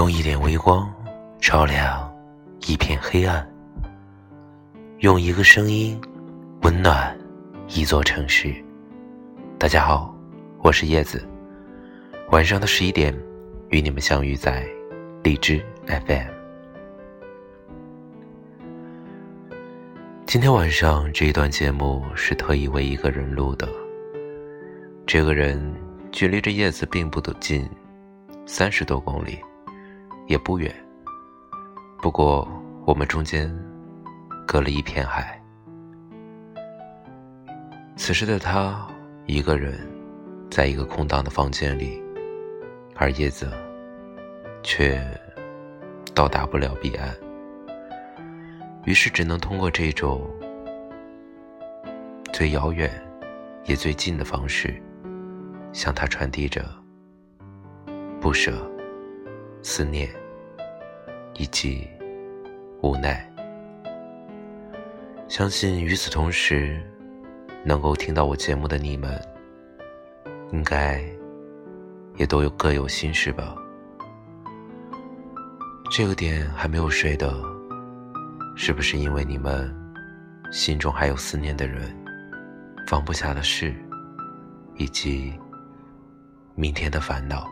用一点微光照亮一片黑暗，用一个声音温暖一座城市。大家好，我是叶子。晚上的十一点，与你们相遇在荔枝 FM。今天晚上这一段节目是特意为一个人录的。这个人距离这叶子并不近，三十多公里，也不远。不过我们中间隔了一片海。此时的他一个人，在一个空荡的房间里，而叶子却到达不了彼岸。于是只能通过这种最遥远也最近的方式，向他传递着不舍、思念以及无奈。相信与此同时，能够听到我节目的你们，应该也都有各有心事吧。这个点还没有睡的。是不是因为你们心中还有思念的人、放不下的事，以及明天的烦恼？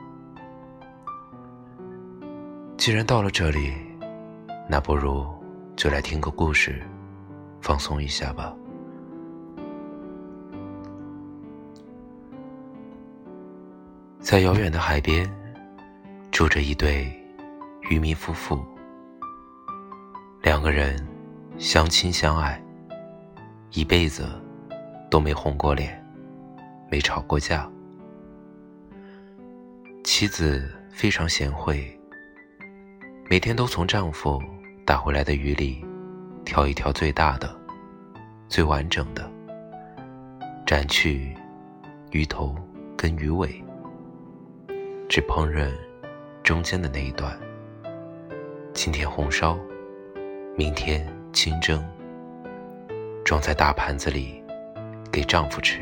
既然到了这里，那不如就来听个故事，放松一下吧。在遥远的海边，住着一对渔民夫妇。两个人相亲相爱，一辈子都没红过脸，没吵过架。妻子非常贤惠，每天都从丈夫打回来的鱼里挑一条最大的、最完整的，斩去鱼头跟鱼尾，只烹饪中间的那一段。今天红烧。明天清蒸，装在大盘子里，给丈夫吃，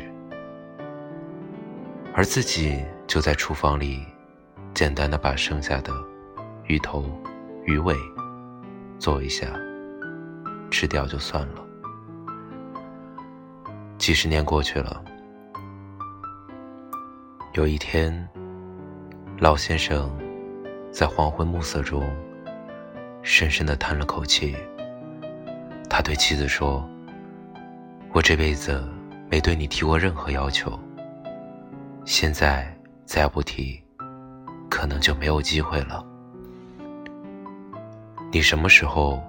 而自己就在厨房里，简单的把剩下的鱼头、鱼尾做一下，吃掉就算了。几十年过去了，有一天，老先生在黄昏暮色中。深深的叹了口气，他对妻子说：“我这辈子没对你提过任何要求，现在再不提，可能就没有机会了。你什么时候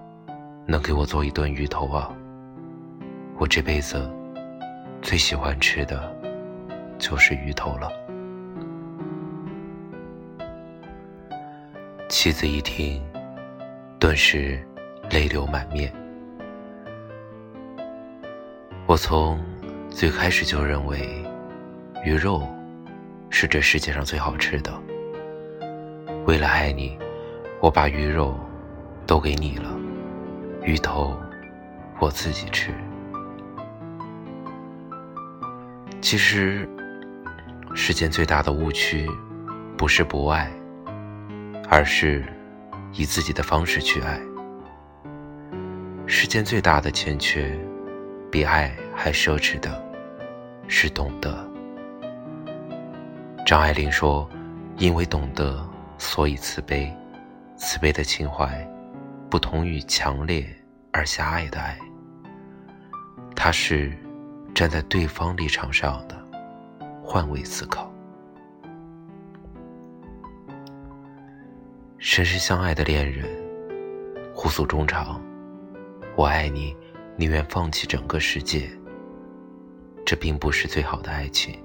能给我做一顿鱼头啊？我这辈子最喜欢吃的就是鱼头了。”妻子一听。顿时泪流满面。我从最开始就认为，鱼肉是这世界上最好吃的。为了爱你，我把鱼肉都给你了，鱼头我自己吃。其实，世间最大的误区，不是不爱，而是。以自己的方式去爱。世间最大的欠缺，比爱还奢侈的，是懂得。张爱玲说：“因为懂得，所以慈悲。慈悲的情怀，不同于强烈而狭隘的爱。它是站在对方立场上的，换位思考。”深深相爱的恋人，互诉衷肠：“我爱你，宁愿放弃整个世界。”这并不是最好的爱情。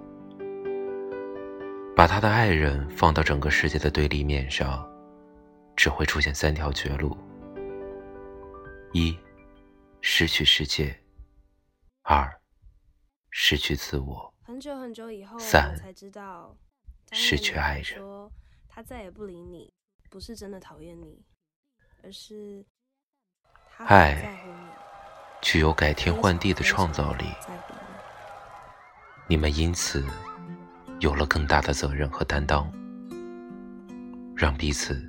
把他的爱人放到整个世界的对立面上，只会出现三条绝路：一、失去世界；二、失去自我；很久很久以后，三才知道，失去爱人。说他再也不理你。不是真的讨厌你，而是爱具有改天换地的创造力。你们因此有了更大的责任和担当，让彼此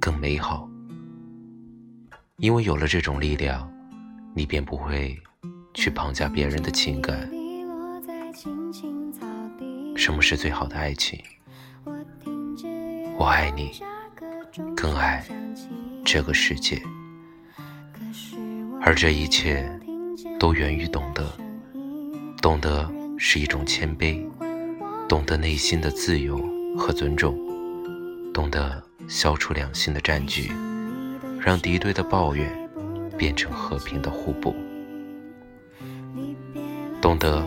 更美好。因为有了这种力量，你便不会去绑架别人的情感。什么是最好的爱情？我爱你，更爱这个世界。而这一切都源于懂得，懂得是一种谦卑，懂得内心的自由和尊重，懂得消除两性的占据，让敌对的抱怨变成和平的互补。懂得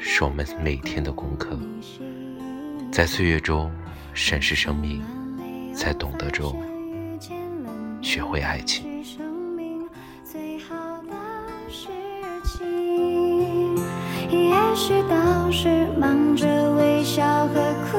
是我们每天的功课，在岁月中审视生命，在懂得中学会爱情。也许当时忙着微笑和哭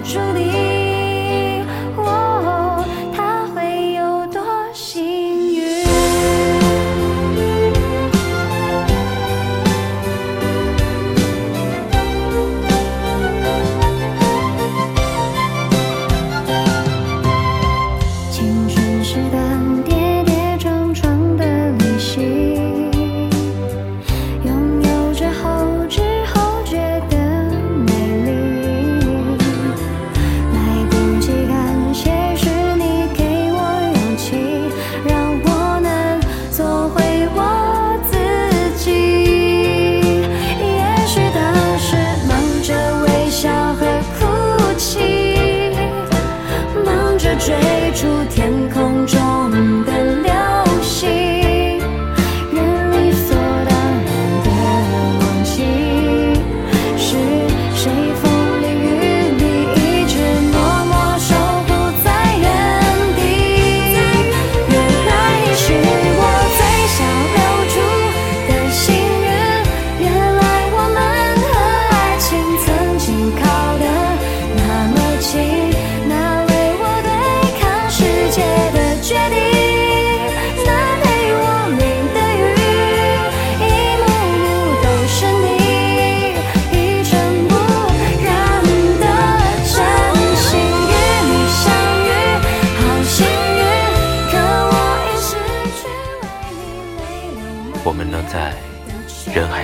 你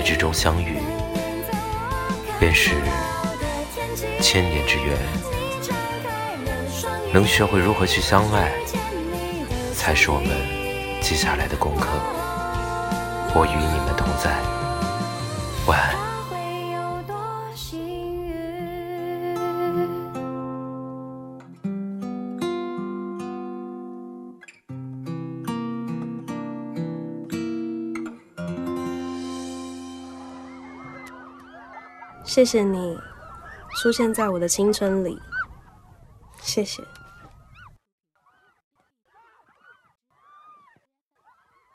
之中相遇，便是千年之缘。能学会如何去相爱，才是我们接下来的功课。我与你们同在，晚安。谢谢你出现在我的青春里，谢谢。